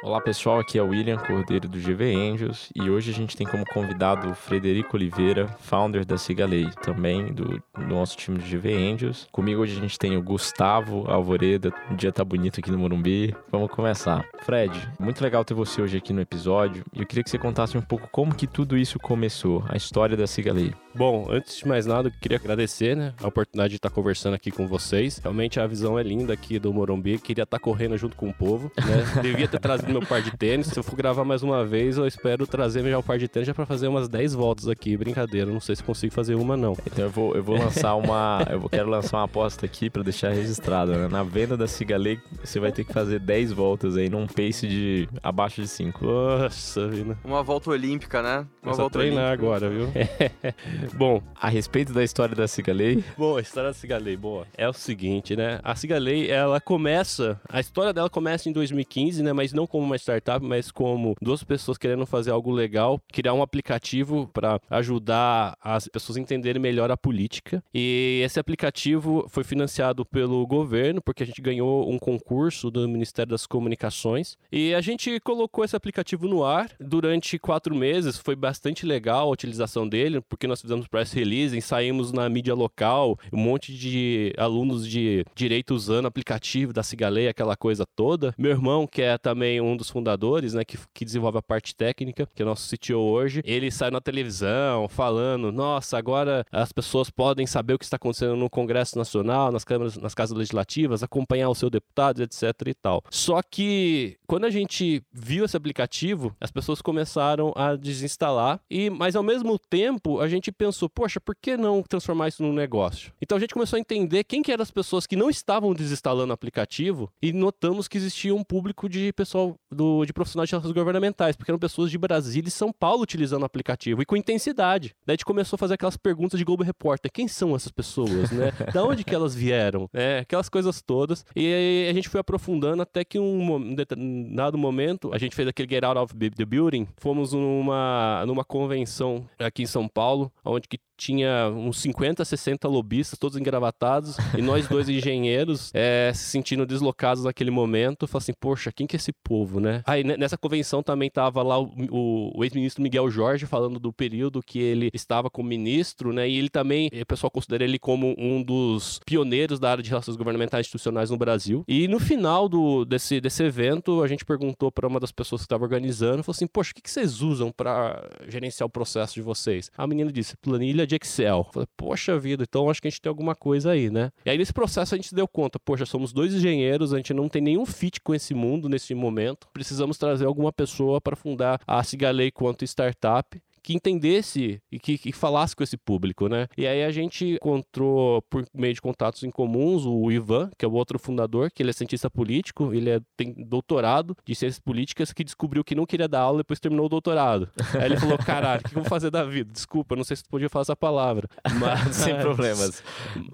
Olá pessoal, aqui é o William Cordeiro do GV Angels e hoje a gente tem como convidado o Frederico Oliveira, founder da Cigalei, também do, do, nosso time de GV Angels. Comigo hoje a gente tem o Gustavo Alvoreda, o dia tá bonito aqui no Morumbi. Vamos começar. Fred, muito legal ter você hoje aqui no episódio e eu queria que você contasse um pouco como que tudo isso começou, a história da Cigalei. Bom, antes de mais nada, eu queria agradecer né, a oportunidade de estar conversando aqui com vocês. Realmente a visão é linda aqui do Morumbi, queria estar correndo junto com o povo, né? Devia ter trazido meu par de tênis. Se eu for gravar mais uma vez, eu espero trazer já o par de tênis já para fazer umas 10 voltas aqui. Brincadeira, não sei se consigo fazer uma não. Então eu vou, eu vou lançar uma. eu quero lançar uma aposta aqui para deixar registrado. Né? Na venda da Cigalei, você vai ter que fazer 10 voltas aí num pace de abaixo de 5. Nossa, vida. Uma volta olímpica, né? Uma Começa volta a treinar olímpica. agora, viu? Bom, A respeito da história da Cigalei, Bom, a história da Cigalei, boa. É o seguinte, né? A Cigalei, ela começa, a história dela começa em 2015, né? Mas não como uma startup, mas como duas pessoas querendo fazer algo legal, criar um aplicativo para ajudar as pessoas a entenderem melhor a política. E esse aplicativo foi financiado pelo governo, porque a gente ganhou um concurso do Ministério das Comunicações. E a gente colocou esse aplicativo no ar durante quatro meses. Foi bastante legal a utilização dele, porque nós fizemos press release, saímos na mídia local, um monte de alunos de direito usando aplicativo da Cigalei, aquela coisa toda. Meu irmão, que é também um dos fundadores, né, que, que desenvolve a parte técnica, que é nosso CTO hoje, ele sai na televisão falando: nossa, agora as pessoas podem saber o que está acontecendo no Congresso Nacional, nas câmaras, nas casas legislativas, acompanhar o seu deputado, etc e tal. Só que quando a gente viu esse aplicativo, as pessoas começaram a desinstalar e, mas ao mesmo tempo, a gente pensou, poxa, por que não transformar isso num negócio? Então a gente começou a entender quem que eram as pessoas que não estavam desinstalando o aplicativo e notamos que existia um público de pessoal do, de profissionais de relações governamentais, porque eram pessoas de Brasília e São Paulo utilizando o aplicativo e com intensidade. Daí a gente começou a fazer aquelas perguntas de Globo Repórter, quem são essas pessoas, né? da onde que elas vieram? É, aquelas coisas todas. E aí a gente foi aprofundando até que um, um determinado momento, a gente fez aquele Get Out of the Building, fomos numa, numa convenção aqui em São Paulo, onde que tinha uns 50, 60 lobistas, todos engravatados, e nós dois engenheiros é, se sentindo deslocados naquele momento. Falei assim, poxa, quem que é esse povo, né? Aí ne- nessa convenção também tava lá o, o- o ex-ministro Miguel Jorge falando do período que ele estava como ministro, né? E ele também, o pessoal considera ele como um dos pioneiros da área de relações governamentais institucionais no Brasil. E no final do, desse, desse evento, a gente perguntou para uma das pessoas que estava organizando, falou assim, poxa, o que, que vocês usam para gerenciar o processo de vocês? A menina disse, planilha de Excel. Falei, poxa vida, então acho que a gente tem alguma coisa aí, né? E aí nesse processo a gente se deu conta, poxa, somos dois engenheiros, a gente não tem nenhum fit com esse mundo nesse momento. Precisamos trazer alguma pessoa para fundar a Cigalei quanto startup que entendesse e que, que falasse com esse público, né? E aí a gente encontrou, por meio de contatos em comuns, o Ivan, que é o outro fundador, que ele é cientista político, ele é- tem doutorado de ciências políticas, que descobriu que não queria dar aula e depois terminou o doutorado. Aí ele falou, caralho, o que eu vou fazer da vida? Desculpa, não sei se tu podia falar essa palavra. Mas... sem problemas.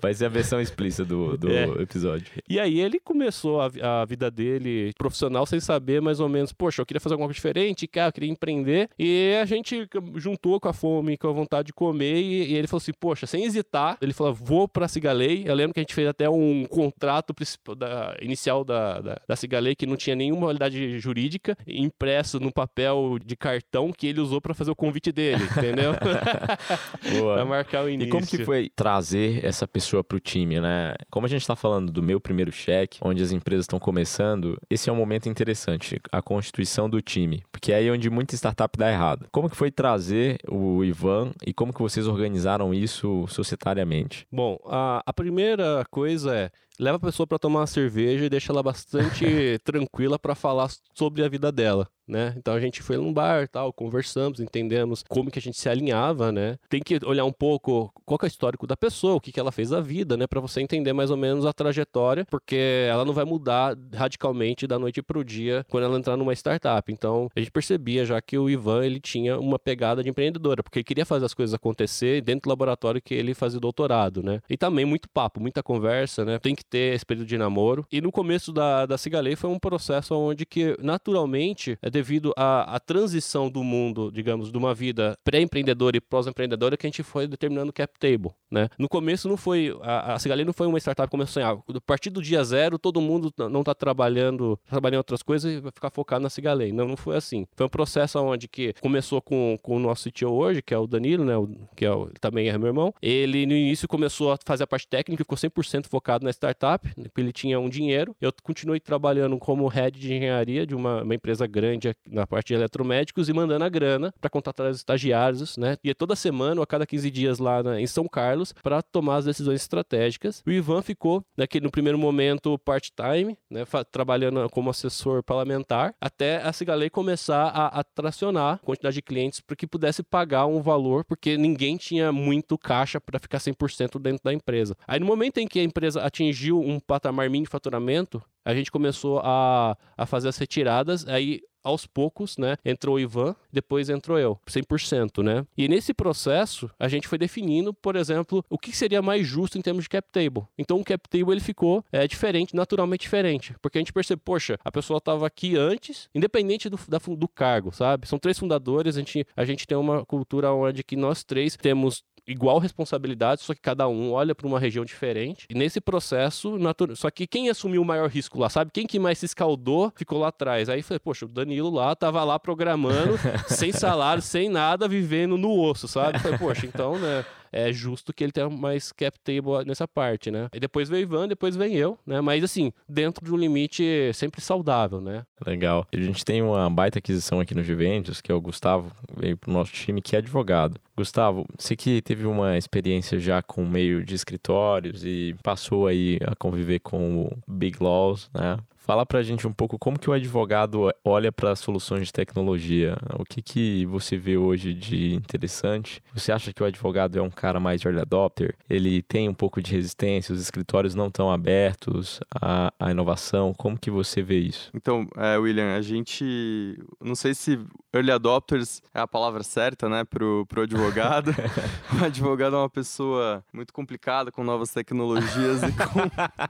Vai ser a versão explícita do, do É. episódio. E aí ele começou a, a vida dele profissional sem saber mais ou menos, poxa, eu queria fazer alguma coisa diferente, cara, eu queria empreender. E a gente juntou com a fome, com a vontade de comer, e, e ele falou assim, poxa, sem hesitar, ele falou, vou pra Cigalei. Eu lembro que a gente fez até um contrato da, inicial da, da, da Cigalei, que não tinha nenhuma validade jurídica, impresso no papel de cartão que ele usou pra fazer o convite dele, entendeu? Boa. pra marcar o E início. como que foi trazer essa pessoa pro time, né? Como a gente tá falando do meu primeiro cheque, onde as empresas estão começando, esse é um momento interessante, a constituição do time, porque é aí onde muita startup dá errado. Como que foi trazer o Ivan e como que vocês organizaram isso societariamente? Bom, a, a primeira coisa é leva a pessoa para tomar uma cerveja e deixa ela bastante tranquila para falar sobre a vida dela. Né? Então a gente foi num bar, tal, conversamos, entendemos como que a gente se alinhava, né? Tem que olhar um pouco qual é o histórico da pessoa, o que que ela fez da vida, né, para você entender mais ou menos a trajetória, porque ela não vai mudar radicalmente da noite pro dia quando ela entrar numa startup. Então a gente percebia já que o Ivan ele tinha uma pegada de empreendedora, porque ele queria fazer as coisas acontecer dentro do laboratório que ele fazia doutorado, né? E também muito papo, muita conversa, né? Tem que ter esse período de namoro. E no começo da, da Cigalei foi um processo onde que, naturalmente, devido à, à transição do mundo, digamos, de uma vida pré-empreendedora e pós-empreendedora que a gente foi determinando o cap table, né? No começo não foi, a, a Cigalei não foi uma startup que começou a sonhar. A partir do dia zero, todo mundo não está trabalhando, trabalhando outras coisas e vai ficar focado na Cigalei. Não, não foi assim. Foi um processo onde que começou com, com o nosso CTO hoje, que é o Danilo, né? O, que é o, também é meu irmão. Ele, no início, começou a fazer a parte técnica, ficou 100% focado na startup, ele tinha um dinheiro. Eu continuei trabalhando como head de engenharia de uma, uma empresa grande na parte de eletromédicos e mandando a grana para contratar os estagiários, né? E toda semana ou a cada 15 dias lá na, em São Carlos para tomar as decisões estratégicas. O Ivan ficou, naquele, no primeiro momento, part-time, né? trabalhando como assessor parlamentar, até a Cigalei começar a, a tracionar a quantidade de clientes para que pudesse pagar um valor, porque ninguém tinha muito caixa para ficar 100% dentro da empresa. Aí no momento em que a empresa atingiu um patamar mínimo de faturamento, a gente começou a, a fazer as retiradas, aí aos poucos, né, entrou o Ivan, depois entrou eu, 100%, né? E nesse processo, a gente foi definindo, por exemplo, o que seria mais justo em termos de cap table. Então, o cap table ele ficou é, diferente, naturalmente diferente, porque a gente percebe, poxa, a pessoa estava aqui antes, independente do, da, do cargo, sabe? São três fundadores, a gente, a gente tem uma cultura onde que nós três temos igual responsabilidade, só que cada um olha para uma região diferente. E nesse processo, só que quem assumiu o maior risco lá, sabe? Quem que mais se escaldou ficou lá atrás. Aí falei, poxa, o Danilo lá tava lá programando, sem salário, sem nada, vivendo no osso, sabe? Falei, poxa, então, né? É justo que ele tenha mais cap table nessa parte, né? E depois veio Ivan, depois vem eu, né? Mas assim, dentro de um limite sempre saudável, né? Legal. A gente tem uma baita aquisição aqui no Juventus, que é o Gustavo, veio pro nosso time, que é advogado. Gustavo, você que teve uma experiência já com meio de escritórios e passou aí a conviver com o Big Laws, né? Fala pra gente um pouco como que o advogado olha para soluções de tecnologia. O que que você vê hoje de interessante? Você acha que o advogado é um cara mais early adopter? Ele tem um pouco de resistência, os escritórios não estão abertos à, à, inovação. Como que você vê isso? Então, é, William, a gente... Não sei se early adopters é a palavra certa, né, pro, pro advogado. o advogado é uma pessoa muito complicada com novas tecnologias e com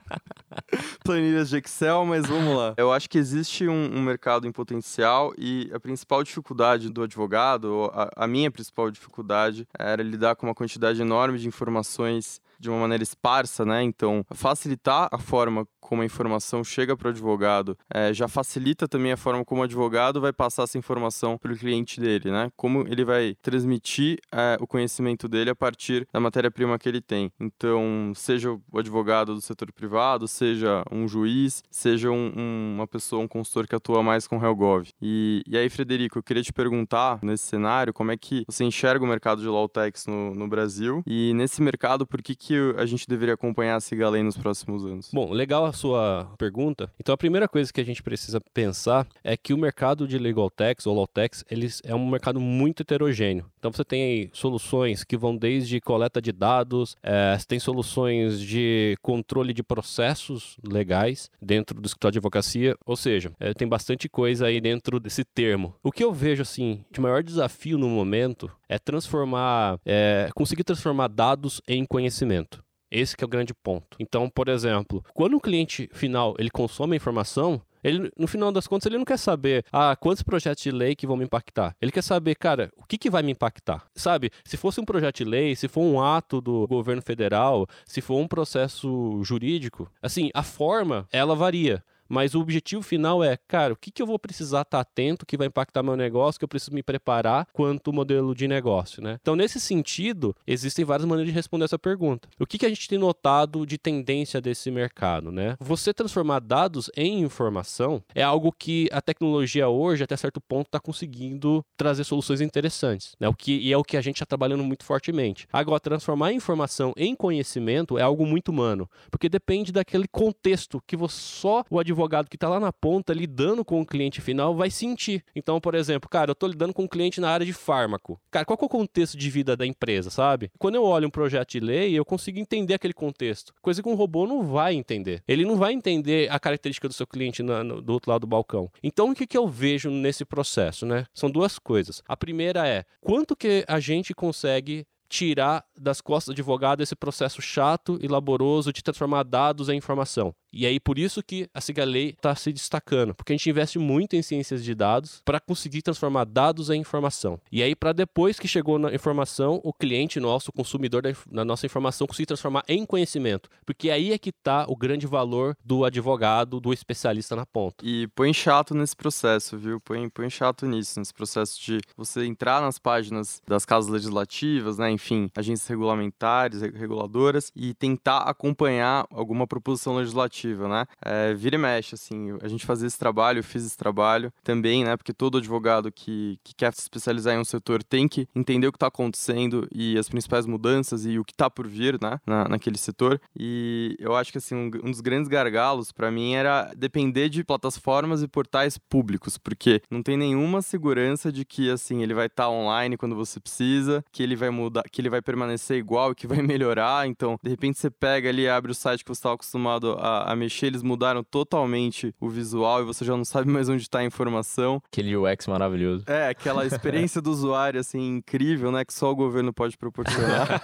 planilhas de Excel, mas vamos lá. Eu acho que existe um, um, mercado em potencial e a principal dificuldade do advogado, a, a minha principal dificuldade, era lidar com uma quantidade enorme de informações de uma maneira esparsa, né? Então, facilitar a forma como a informação chega para o advogado é, já facilita também a forma como o advogado vai passar essa informação para o cliente dele, né? Como ele vai transmitir é, o conhecimento dele a partir da matéria-prima que ele tem. Então, seja o advogado do setor privado, seja um juiz, seja um, um, uma pessoa, um consultor que atua mais com Helgov. E, e aí, Frederico, eu queria te perguntar, nesse cenário, como é que você enxerga o mercado de Lawtex no, no Brasil? E nesse mercado, por que, que a gente deveria acompanhar a Cigalém nos próximos anos? Bom, legal sua pergunta. Então, a primeira coisa que a gente precisa pensar é que o mercado de legal tax ou law eles é um mercado muito heterogêneo. Então, você tem soluções que vão desde coleta de dados, é, você tem soluções de controle de processos legais dentro do escritório de advocacia, ou seja, é, tem bastante coisa aí dentro desse termo. O que eu vejo, assim, de maior desafio no momento é transformar, é, conseguir transformar dados em conhecimento. Esse é o grande ponto. Então, por exemplo, quando o cliente final ele consome a informação, ele, no final das contas, ele não quer saber, ah, quantos projetos de lei que vão me impactar. Ele quer saber, cara, o que, que vai me impactar? Sabe, se fosse um projeto de lei, se for um ato do governo federal, se for um processo jurídico, assim, a forma, ela varia. Mas o objetivo final é, cara, o que, que eu vou precisar estar tá atento que vai impactar meu negócio, que eu preciso me preparar quanto modelo de negócio, né? Então, nesse sentido, existem várias maneiras de responder essa pergunta. O que, que a gente tem notado de tendência desse mercado, né? Você transformar dados em informação é algo que a tecnologia hoje, até certo ponto, está conseguindo trazer soluções interessantes, né? O que, e é o que a gente está trabalhando muito fortemente. Agora, transformar informação em conhecimento é algo muito humano, porque depende daquele contexto que você, só o advogado advogado que está lá na ponta lidando com o cliente final vai sentir. Então, por exemplo, cara, eu estou lidando com um cliente na área de fármaco. Cara, qual é o contexto de vida da empresa, sabe? Quando eu olho um projeto de lei, eu consigo entender aquele contexto. Coisa que um robô não vai entender. Ele não vai entender a característica do seu cliente na, no, do outro lado do balcão. Então, o que, que eu vejo nesse processo, né? São duas coisas. A primeira é quanto que a gente consegue tirar das costas do advogado esse processo chato e laboroso de transformar dados em informação. E aí por isso que a Cigalei está se destacando, porque a gente investe muito em ciências de dados para conseguir transformar dados em informação. E aí para depois que chegou na informação, o cliente nosso, o consumidor da, da nossa informação conseguir transformar em conhecimento, porque aí é que está o grande valor do advogado, do especialista na ponta. E põe chato nesse processo, viu? Põe, põe chato nisso, nesse processo de você entrar nas páginas das casas legislativas, né? Enfim, agências regulamentares, reguladoras e tentar acompanhar alguma proposição legislativa, né? É, vira e mexe, assim, a gente fazia esse trabalho, eu fiz esse trabalho também, né? Porque todo advogado que, que quer se especializar em um setor tem que entender o que está acontecendo e as principais mudanças e o que está por vir, né? Na, naquele setor. E eu acho que, assim, um, um dos grandes gargalos para mim era depender de plataformas e portais públicos, porque não tem nenhuma segurança de que, assim, ele vai estar tá online quando você precisa, que ele vai mudar, que ele vai permanecer igual e que vai melhorar. Então, de repente você pega ali, abre o site que você estava acostumado a, a, mexer, eles mudaram totalmente o visual e você já não sabe mais onde está a informação. Aquele UX maravilhoso. É, aquela experiência do usuário, assim, incrível, né? Que só o governo pode proporcionar.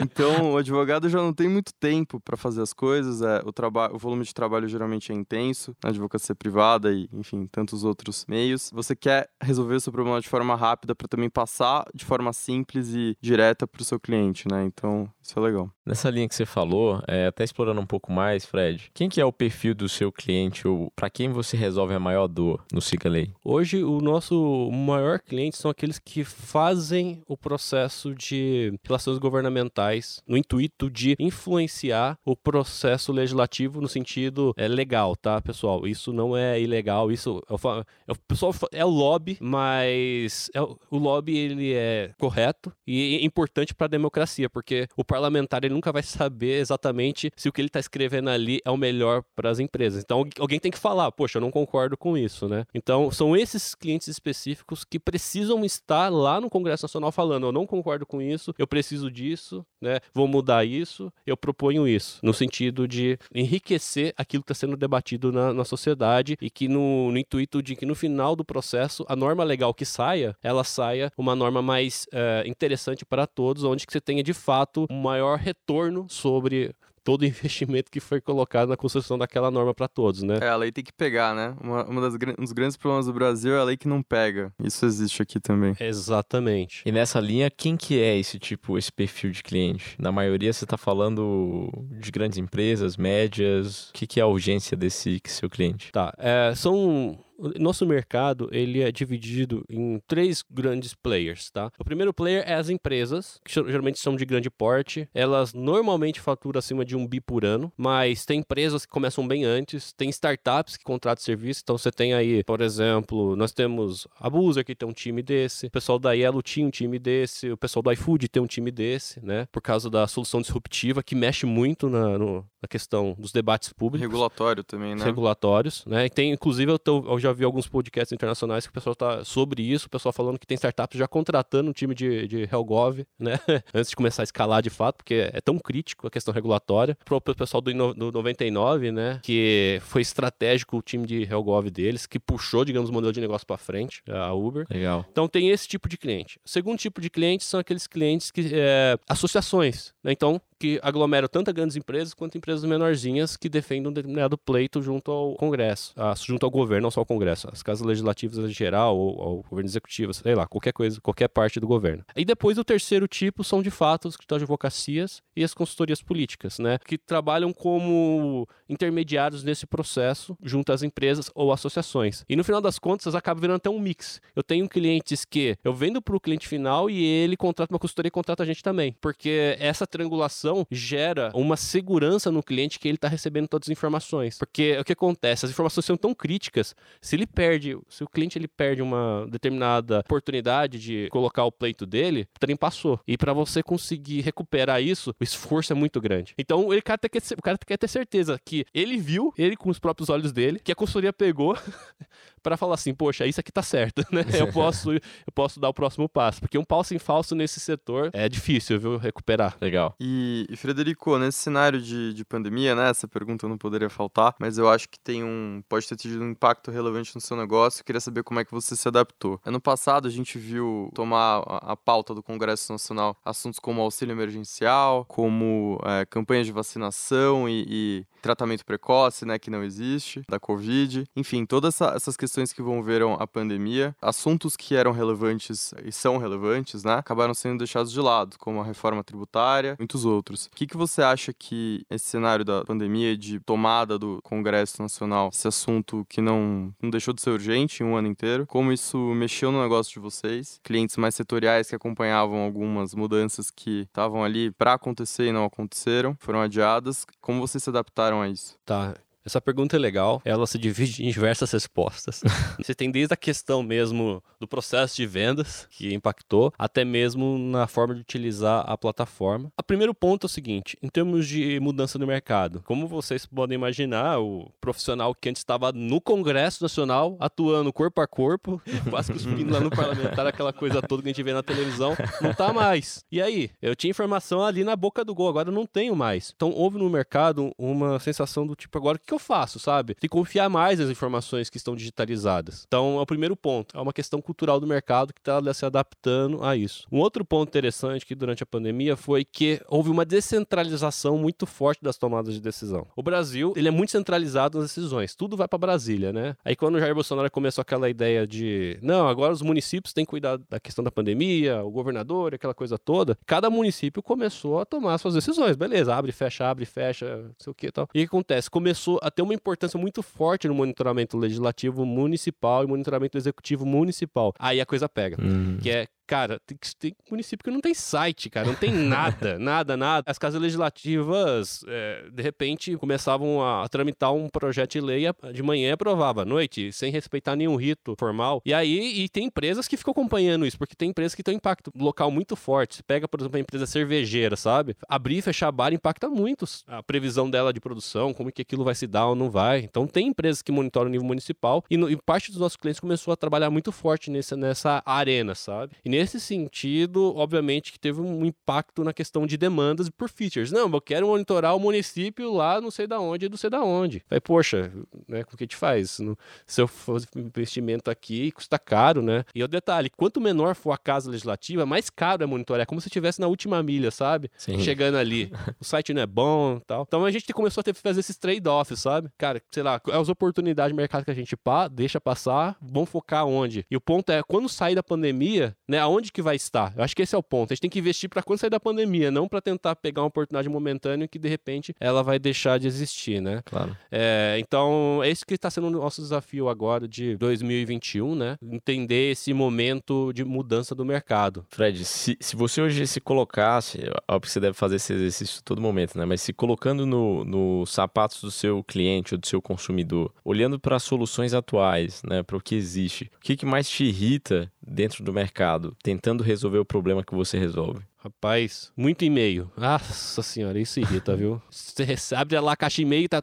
então, o advogado já não tem muito tempo para fazer as coisas. É, o, o volume de trabalho geralmente é intenso, na advocacia privada e, enfim, tantos outros meios. Você quer resolver o seu problema de forma rápida para também passar de forma simples e direta para o seu cliente, né? Então, isso é legal. Nessa linha que você falou, é, até explorando um pouco mais, Fred, quem que é o perfil do seu cliente ou para quem você resolve a maior dor no Cicalei? Hoje, o nosso maior cliente são aqueles que fazem o processo de relações governamentais no intuito de influenciar o processo legislativo no sentido é, legal, tá, pessoal? Isso não é ilegal, isso é o, é o pessoal é o lobby, mas é o, o lobby ele é correto e é importante para a democracia, porque o parlamentar ele nunca vai saber exatamente se o que ele está escrevendo ali é o melhor para as empresas. Então alguém tem que falar, poxa, eu não concordo com isso, né? Então são esses clientes específicos que precisam estar lá no Congresso Nacional falando, eu não concordo com isso, eu preciso disso, né? Vou mudar isso, eu proponho isso, no sentido de enriquecer aquilo que está sendo debatido na, na sociedade e que no, no, intuito de que no final do processo a norma legal que saia, ela saia uma norma mais é, interessante para todos, onde que você tenha de fato um maior retorno sobre todo o investimento que foi colocado na construção daquela norma para todos, né? É, a lei tem que pegar, né? Uma, uma das, um dos grandes problemas do Brasil é a lei que não pega. Isso existe aqui também. Exatamente. E nessa linha, quem que é esse tipo, esse perfil de cliente? Na maioria você está falando de grandes empresas, médias. O que, que é a urgência desse seu cliente? Tá, é, são nosso mercado ele é dividido em três grandes players, tá? O primeiro player é as empresas, que geralmente são de grande porte. Elas normalmente faturam acima de um bi por ano, mas tem empresas que começam bem antes, tem startups que contratam serviço. Então você tem aí, por exemplo, nós temos a Buzer que tem um time desse, o pessoal da Yellow tinha um time desse, o pessoal do iFood tem um time desse, né? Por causa da solução disruptiva que mexe muito na, no, na questão dos debates públicos. Regulatório também, né? Regulatórios, né? E tem, inclusive, eu, tô, eu já vi alguns podcasts internacionais que o pessoal tá sobre isso, o pessoal falando que tem startups já contratando um time de, de Helgov, né? Antes de começar a escalar de fato, porque é tão crítico a questão regulatória. O próprio pessoal do, do 99, né? Que foi estratégico o time de Helgov deles, que puxou, digamos, o modelo de negócio para frente, a Uber. Legal. Então tem esse tipo de cliente. O segundo tipo de cliente são aqueles clientes que é, associações, né? Então que aglomeram tanto grandes empresas quanto empresas menorzinhas que defendem um determinado pleito junto ao Congresso, junto ao governo, não só ao Congresso, as casas legislativas em geral, ou ao governo executivo, sei lá, qualquer coisa, qualquer parte do governo. E depois o terceiro tipo são de fato os escritórios de advocacias e as consultorias políticas, né, que trabalham como intermediários nesse processo junto às empresas ou associações. E no final das contas acaba virando até um mix. Eu tenho clientes que eu vendo para o cliente final e ele contrata uma consultoria e contrata a gente também, porque essa triangulação gera uma segurança no cliente que ele está recebendo todas as informações. Porque o que acontece? As informações são tão críticas, se ele perde, se o cliente ele perde uma determinada oportunidade de colocar o pleito dele, o trem passou. E para você conseguir recuperar isso, o esforço é muito grande. Então ele, cara, quer, o cara quer ter certeza que ele viu, ele com os próprios olhos dele, que a consultoria pegou para falar assim, poxa, isso aqui tá certo, né? Eu posso, eu posso dar o próximo passo. Porque um falso em falso nesse setor é difícil, viu? Recuperar. Legal. E, e Frederico, nesse cenário de, de pandemia, né? Essa pergunta não poderia faltar, mas eu acho que tem um. pode ter tido um impacto relevante no seu negócio. Eu queria saber como é que você se adaptou. Ano passado a gente viu tomar a, a pauta do Congresso Nacional assuntos como auxílio emergencial, como é, campanha de vacinação e, e tratamento precoce, né, que não existe, da Covid. Enfim, todas essa, essas questões que envolveram a pandemia, assuntos que eram relevantes e são relevantes, né, acabaram sendo deixados de lado, como a reforma tributária, muitos outros. O que, que você acha que esse cenário da pandemia, de tomada do Congresso Nacional, esse assunto que não, não deixou de ser urgente em um ano inteiro, como isso mexeu no negócio de vocês? Clientes mais setoriais que acompanhavam algumas mudanças que estavam ali para acontecer e não aconteceram, foram adiadas. Como vocês se adaptaram a isso? Tá. Essa pergunta é legal, ela se divide em diversas respostas. Você tem desde a questão mesmo do processo de vendas, que impactou, até mesmo na forma de utilizar a plataforma. O primeiro ponto é o seguinte, em termos de mudança no mercado, como vocês podem imaginar, o profissional que antes estava no Congresso Nacional, atuando corpo a corpo, quase cuspindo lá no parlamentar, aquela coisa toda que a gente vê na televisão, não tá mais. E aí? Eu tinha informação ali na boca do gol, agora não tenho mais. Então houve no mercado uma sensação do tipo, agora o que eu faço, sabe? Que confiar mais nas informações que estão digitalizadas. Então, é o primeiro ponto. É uma questão cultural do mercado que está se adaptando a isso. Um outro ponto interessante que durante a pandemia foi que houve uma descentralização muito forte das tomadas de decisão. O Brasil, ele é muito centralizado nas decisões. Tudo vai para Brasília, né? Aí quando o Jair Bolsonaro começou aquela ideia de, não, agora os municípios têm que cuidar da questão da pandemia, o governador, aquela coisa toda, cada município começou a tomar suas decisões. Beleza, abre, fecha, abre, fecha, não sei o que e tal. E o que acontece? Começou a ter uma importância muito forte no monitoramento legislativo municipal e monitoramento executivo municipal. Aí a coisa pega. Uhum. Que é Cara, tem, tem, município que não tem site, cara, não tem nada, nada, nada. As casas legislativas, é, de repente, começavam a, tramitar um projeto de lei de manhã e aprovava à noite, sem respeitar nenhum rito formal. E aí, e tem empresas que ficam acompanhando isso, porque tem empresas que têm um impacto local muito forte. Você pega, por exemplo, a empresa cervejeira, sabe? Abrir e fechar bar impacta muito a previsão dela de produção, como que aquilo vai se dar ou não vai. Então, tem empresas que monitoram o nível municipal e, no, e parte dos nossos clientes começou a trabalhar muito forte nessa, nessa arena, sabe? E nesse sentido, obviamente que teve um impacto na questão de demandas por features. Não, eu quero monitorar o município lá não sei da onde, não sei da onde. Aí, poxa, né, o que a gente faz? No, se eu for investimento aqui, custa caro, né? E o detalhe, quanto menor for a casa legislativa, mais caro é monitorar. É como se estivesse na última milha, sabe? Sim. Chegando ali. O site não é bom tal. Então a gente começou a ter que fazer esses trade-offs, sabe? Cara, sei lá, as oportunidades de mercado que a gente pá, deixa passar, vamos focar onde? E o ponto é, quando sair da pandemia, né, aonde que vai estar? Eu acho que esse é o ponto. A gente tem que investir para quando sair da pandemia, não para tentar pegar uma oportunidade momentânea que de repente ela vai deixar de existir, né? Claro. É, então, é isso que está sendo o nosso desafio agora de 2021, né? Entender esse momento de mudança do mercado. Fred, se, se você hoje se colocasse, óbvio que você deve fazer esse exercício todo momento, né? Mas se colocando nos no sapatos do seu cliente ou do seu consumidor, olhando para as soluções atuais, né? Para o que existe, o que, que mais te irrita dentro do mercado, tentando resolver o problema que você resolve? Rapaz, muito e-mail. Nossa senhora, isso irrita, viu? Você recebe lá a caixa e-mail e tá.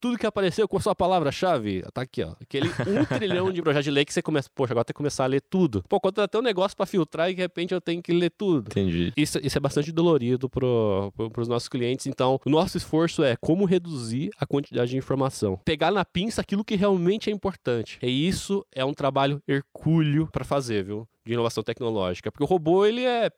Tudo que apareceu com a sua palavra-chave, tá aqui, ó. Aquele um trilhão de projetos de lei que você começa, poxa, agora tem que começar a ler tudo. Pô, quando tem um negócio para filtrar e de repente eu tenho que ler tudo. Entendi. Isso, isso é bastante dolorido pro, pro, pros nossos clientes. Então, o nosso esforço é como reduzir a quantidade de informação. Pegar na pinça aquilo que realmente é importante. E isso é um trabalho hercúleo para fazer, viu? De inovação tecnológica. Porque o robô, ele é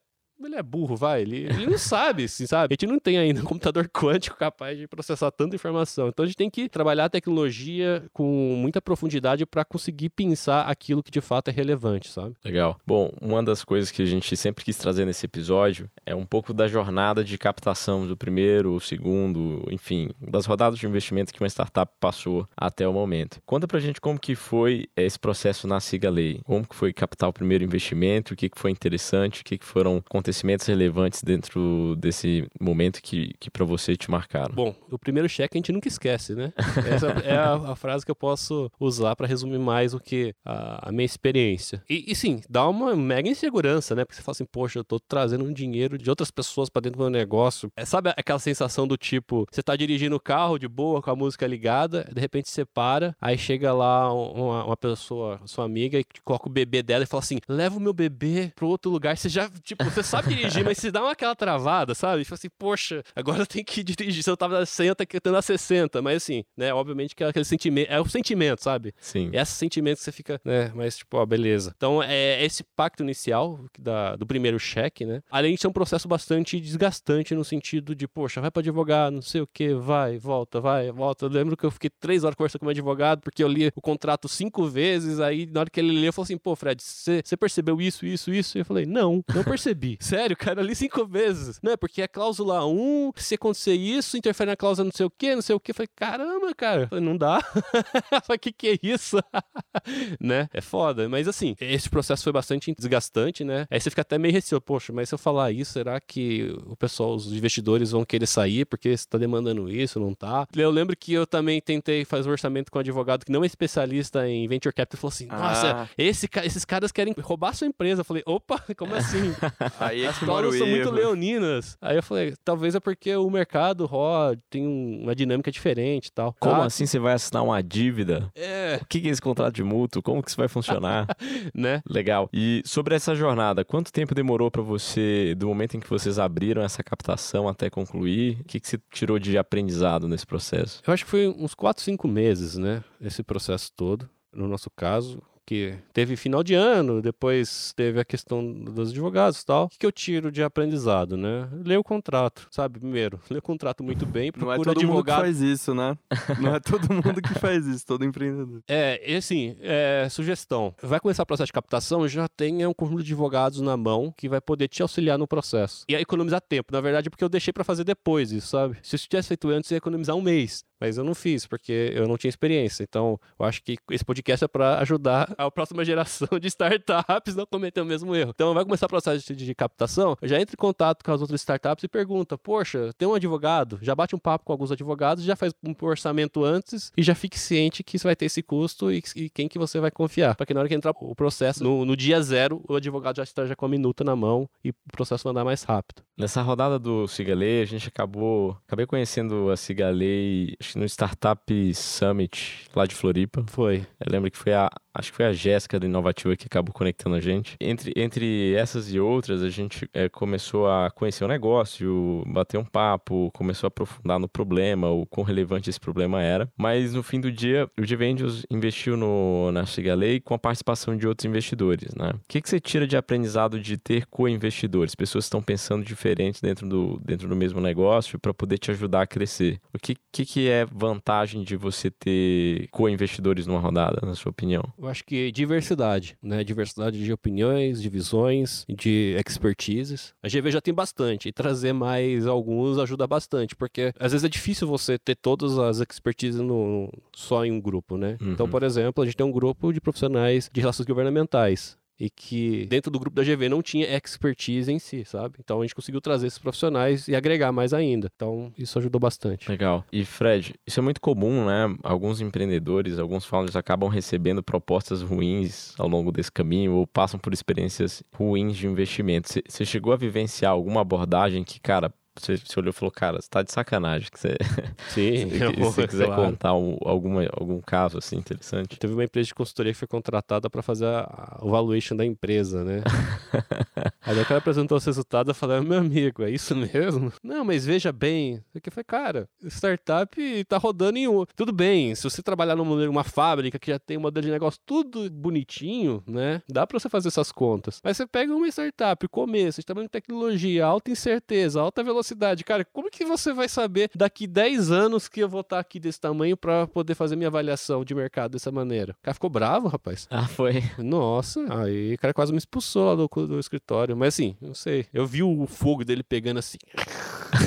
ele é burro, vai. Ele, ele não sabe, assim, sabe? A gente não tem ainda um computador quântico capaz de processar tanta informação. Então a gente tem que trabalhar a tecnologia com muita profundidade para conseguir pensar aquilo que de fato é relevante, sabe? Legal. Bom, uma das coisas que a gente sempre quis trazer nesse episódio é um pouco da jornada de captação do primeiro, o segundo, enfim, das rodadas de investimento que uma startup passou até o momento. Conta pra gente como que foi esse processo na Siga Lei. Como que foi captar o primeiro investimento, o que, que foi interessante, o que, que foram acontecimentos relevantes dentro desse momento que, que para você te marcaram? Bom, o primeiro cheque a gente nunca esquece, né? Essa é a, a frase que eu posso usar para resumir mais o que a, a minha experiência. E, e, sim, dá uma mega insegurança, né? Porque você fala assim, poxa, eu tô trazendo um dinheiro de outras pessoas para dentro do meu negócio. É, sabe aquela sensação do tipo, você tá dirigindo o carro de boa, com a música ligada, de repente você para, aí chega lá uma, uma pessoa, sua amiga, e coloca o bebê dela e fala assim, leva o meu bebê pro outro lugar. Você já, tipo, você sabe sabe dirigir, mas se dá uma aquela travada, sabe? Tipo assim, poxa, agora eu tenho que dirigir. Se eu tava a 60, que tendo a 60. Mas assim, né? Obviamente que é aquele sentimento. É o sentimento, sabe? Sim. É esse sentimento que você fica, né? Mas, tipo, ó, beleza. Então, é esse pacto inicial da, do primeiro cheque, né? Além de ser um processo bastante desgastante no sentido de, poxa, vai para advogado, não sei o que, vai, volta, vai, volta. Eu lembro que eu fiquei três horas conversando com o meu advogado porque eu li o contrato cinco vezes. Aí, na hora que ele leu, eu falei assim, pô, Fred, você percebeu isso, isso, isso? E eu falei, não, não percebi. Sério, cara, li cinco vezes. Não é porque é cláusula 1, um, se acontecer isso, interfere na cláusula não sei o que, não sei o que. Eu falei, caramba, cara, falei, não dá. o que que é isso? né? É foda. Mas assim, esse processo foi bastante desgastante, né? Aí você fica até meio receoso, poxa, mas se eu falar isso, será que o pessoal, os investidores vão querer sair porque você tá demandando isso, não tá? Eu lembro que eu também tentei fazer um orçamento com um advogado que não é especialista em venture capital e falou assim: Nossa, ah. esse, esses caras querem roubar sua empresa. Eu falei, opa, como assim? Aí é As cláusulas são muito leoninas. Aí eu falei, talvez é porque o mercado RO tem uma dinâmica diferente e tal. Como tá? assim você vai assinar uma dívida? É. O que é esse contrato de mútuo? Como que isso vai funcionar? né? Legal. E sobre essa jornada, quanto tempo demorou para você, do momento em que vocês abriram essa captação até concluir? O que, que você tirou de aprendizado nesse processo? Eu acho que foi uns 4, 5 meses, né? Esse processo todo. No nosso caso, que teve final de ano, depois teve a questão dos advogados e tal. O que eu tiro de aprendizado, né? Ler o contrato, sabe? Primeiro, ler o contrato muito bem, procura Não é todo advogado... mundo que faz isso, né? Não é todo mundo que faz isso, todo empreendedor. É, e assim, é, sugestão. Vai começar o processo de captação, já tenha um conjunto de advogados na mão que vai poder te auxiliar no processo. E economizar tempo. Na verdade, é porque eu deixei para fazer depois isso, sabe? Se eu tivesse feito antes, ia economizar um mês. Mas eu não fiz, porque eu não tinha experiência. Então, eu acho que esse podcast é para ajudar a próxima geração de startups não cometer o mesmo erro. Então, vai começar o processo de, captação, já entra em contato com as outras startups e pergunta: Poxa, tem um advogado? Já bate um papo com alguns advogados, já faz um orçamento antes e já fique ciente que isso vai ter esse custo e, e quem que você vai confiar. Para que na hora que entrar o processo, no, no, dia zero, o advogado já esteja com a minuta na mão e o processo andar mais rápido. Nessa rodada do Cigalei, a gente acabou. Acabei conhecendo a Cigalei no Startup Summit lá de Floripa. Foi. Eu lembro que foi a, acho que foi a Jéssica da Inovativa que acabou conectando a gente. Entre, entre essas e outras, a gente é, começou a conhecer o negócio, bater um papo, começou a aprofundar no problema, o quão relevante esse problema era. Mas no fim do dia, o Gvengels investiu no, na Cigalei com a participação de outros investidores, né? O que, que você tira de aprendizado de ter co-investidores? Pessoas que estão pensando diferentes dentro do, dentro do mesmo negócio para poder te ajudar a crescer. O que, que, que é vantagem de você ter co-investidores numa rodada, na sua opinião? Eu acho que diversidade, né? Diversidade de opiniões, de visões, de expertises. A GV já tem bastante e trazer mais alguns ajuda bastante, porque às vezes é difícil você ter todas as expertises no, só em um grupo, né? Então, uhum. Então, por exemplo, a gente tem um grupo de profissionais de relações governamentais e que dentro do grupo da GV não tinha expertise em si, sabe? Então a gente conseguiu trazer esses profissionais e agregar mais ainda. Então isso ajudou bastante. Legal. E Fred, isso é muito comum, né? Alguns empreendedores, alguns founders acabam recebendo propostas ruins ao longo desse caminho ou passam por experiências ruins de investimento. Você chegou a vivenciar alguma abordagem que, cara, você, você olhou e falou, cara, você tá de sacanagem. Que você, Sim, se, você quiser claro. contar um, alguma, algum caso assim interessante. Teve uma empresa de consultoria que foi contratada para fazer a, a valuation da empresa, né? Aí o cara apresentou os resultados e falei, meu amigo, é isso mesmo? Não, mas veja bem. Que foi, cara, startup tá rodando em. Tudo bem, se você trabalhar numa fábrica que já tem um modelo de negócio tudo bonitinho, né? Dá para você fazer essas contas. Mas você pega uma startup, começo, você trabalha em tecnologia, alta incerteza, alta velocidade velocidade. Cara, como que você vai saber daqui 10 anos que eu vou estar aqui desse tamanho para poder fazer minha avaliação de mercado dessa maneira? O cara ficou bravo, rapaz. Ah, foi. Nossa, aí o cara quase me expulsou lá do, do escritório. Mas assim, não sei. Eu vi o fogo dele pegando assim.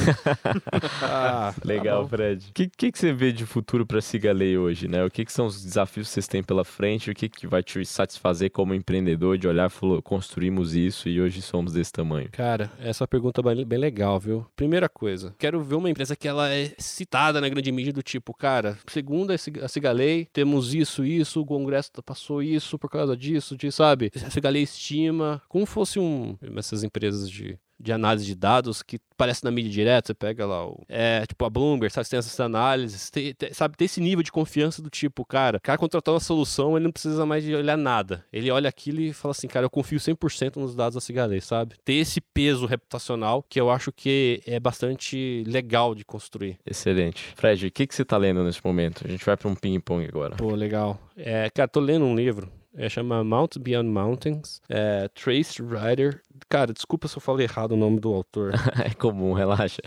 ah, Legal, tá Fred. O que, que, que, você vê de futuro para Cigalei hoje, né? O que, que são os desafios que vocês têm pela frente? O que, que vai te satisfazer como empreendedor de olhar e falar, construímos isso e hoje somos desse tamanho? Cara, essa pergunta é bem legal, viu? Primeira coisa, quero ver uma empresa que ela é citada na grande mídia do tipo, cara, segundo a Cigalei, temos isso, isso, o Congresso passou isso por causa disso, de, sabe? A Cigalei estima, como fosse um, essas empresas de de análise de dados que parece na mídia direta, você pega lá o. É, tipo, a Bloomberg, sabe? Tem essas análises, tem, tem, sabe? Tem esse nível de confiança do tipo, cara, o cara contratou uma solução, ele não precisa mais de olhar nada. Ele olha aquilo e fala assim, cara, eu confio 100% nos dados da Cigalei, sabe? Ter esse peso reputacional que eu acho que é bastante legal de construir. Excelente. Fred, o que, que você tá lendo nesse momento? A gente vai para um ping-pong agora. Pô, legal. É, cara, tô lendo um livro é, chama Mount Beyond Mountains, é, Trace Rider. Cara, desculpa se eu falei errado o nome do autor. é comum, relaxa.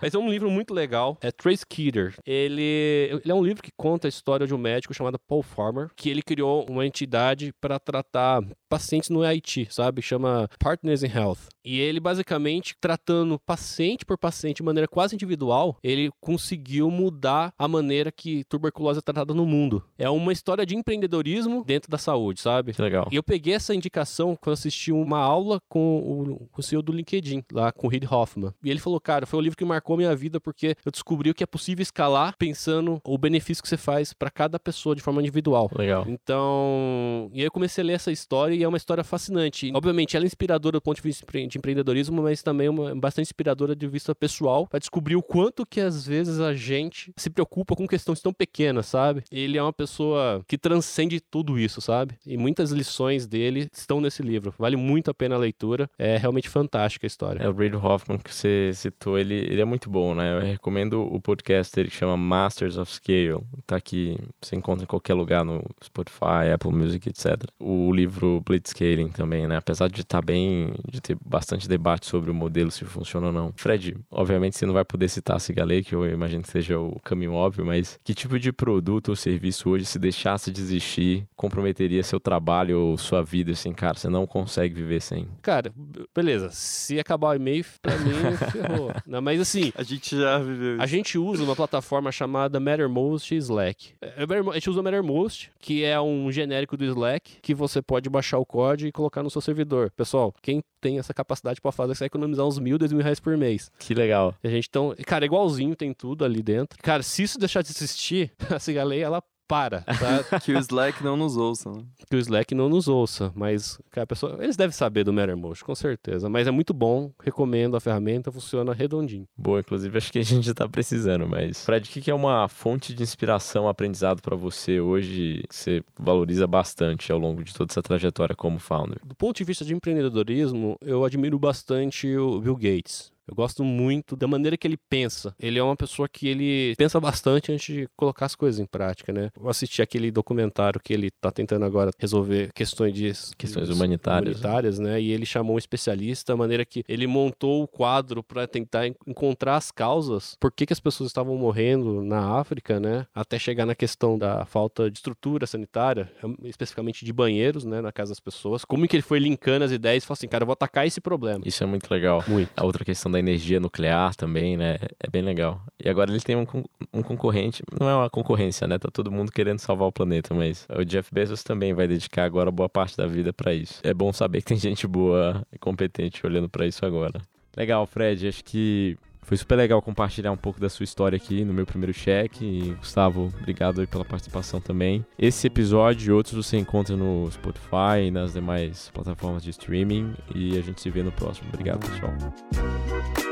Mas é um livro muito legal. É Trace Kidder. Ele, ele é um livro que conta a história de um médico chamado Paul Farmer, que ele criou uma entidade para tratar pacientes no Haiti, sabe? Chama Partners in Health. E ele, basicamente, tratando paciente por paciente de maneira quase individual, ele conseguiu mudar a maneira que tuberculose é tratada no mundo. É uma história de empreendedorismo dentro da saúde, sabe? Que legal. E eu peguei essa indicação quando assisti uma aula com o, o CEO do LinkedIn, lá com o Reid Hoffman. E ele falou, cara, foi um livro que marcou minha vida porque eu descobri que é possível escalar pensando o benefício que você faz para cada pessoa de forma individual. Legal. Então, e aí eu comecei a ler essa história e é uma história fascinante. Obviamente, ela é inspiradora do ponto de vista de empreendedorismo, mas também uma, bastante inspiradora de vista pessoal, para descobrir o quanto que às vezes a gente se preocupa com questões tão pequenas, sabe? Ele é uma pessoa que transcende tudo isso, sabe? E muitas lições dele estão nesse livro. Vale muito a pena a leitura. É realmente fantástica a história. É o Reid Hoffman que você citou, ele, ele é muito bom, né? Eu recomendo o podcast dele que chama Masters of Scale. Tá aqui, você encontra em qualquer lugar no Spotify, Apple Music, etc. O livro Blitzscaling também, né? Apesar de estar tá bem, de ter bastante debate sobre o modelo, se funciona ou não. Fred, obviamente você não vai poder citar a Cigalei, que eu imagino que seja o caminho óbvio, mas que tipo de produto ou serviço hoje, se deixasse de existir, comprometeria seu trabalho ou sua vida, assim, cara, você não consegue viver sem? Cara, beleza, se acabar o e-mail, pra mim, ferrou. Não, mas assim... A gente já viveu isso. A gente usa uma plataforma chamada Mattermost Slack. É, a gente usa o Mattermost, que é um genérico do Slack, que você pode baixar o código e colocar no seu servidor. Pessoal, quem tem essa capacidade para fazer, você vai economizar uns mil, dois mil reais por mês. Que legal. A gente, então, cara, igualzinho, tem tudo ali dentro. Cara, se isso deixar de existir, a Cigalei, ela para, tá? que o Slack não nos ouça. Né? Que o Slack não nos ouça, mas cara, a pessoa, eles devem saber do Mattermost, com certeza. Mas é muito bom, recomendo a ferramenta, funciona redondinho. Boa, inclusive acho que a gente está precisando, mas Fred, o que é uma fonte de inspiração, aprendizado para você hoje que você valoriza bastante ao longo de toda essa trajetória como founder? Do ponto de vista de empreendedorismo, eu admiro bastante o Bill Gates. Eu gosto muito da maneira que ele pensa. Ele é uma pessoa que ele pensa bastante antes de colocar as coisas em prática, né? Eu assisti aquele documentário que ele tá tentando agora resolver questões de questões humanitárias, humanitárias né? né? E ele chamou um especialista, a maneira que ele montou o quadro para tentar encontrar as causas, por que, que as pessoas estavam morrendo na África, né? Até chegar na questão da falta de estrutura sanitária, especificamente de banheiros, né, na casa das pessoas. Como que ele foi linkando as ideias e falou assim, cara, eu vou atacar esse problema. Isso é muito legal. Muito. A outra questão da energia nuclear também, né? É bem legal. E agora ele tem um, um concorrente, não é uma concorrência, né? Tá todo mundo querendo salvar o planeta, mas o Jeff Bezos também vai dedicar agora boa parte da vida para isso. É bom saber que tem gente boa e competente olhando para isso agora. Legal, Fred. Acho que foi super legal compartilhar um pouco da sua história aqui no meu primeiro cheque. E, Gustavo, obrigado pela participação também. Esse episódio e outros você encontra no Spotify e nas demais plataformas de streaming. E a gente se vê no próximo. Obrigado, pessoal.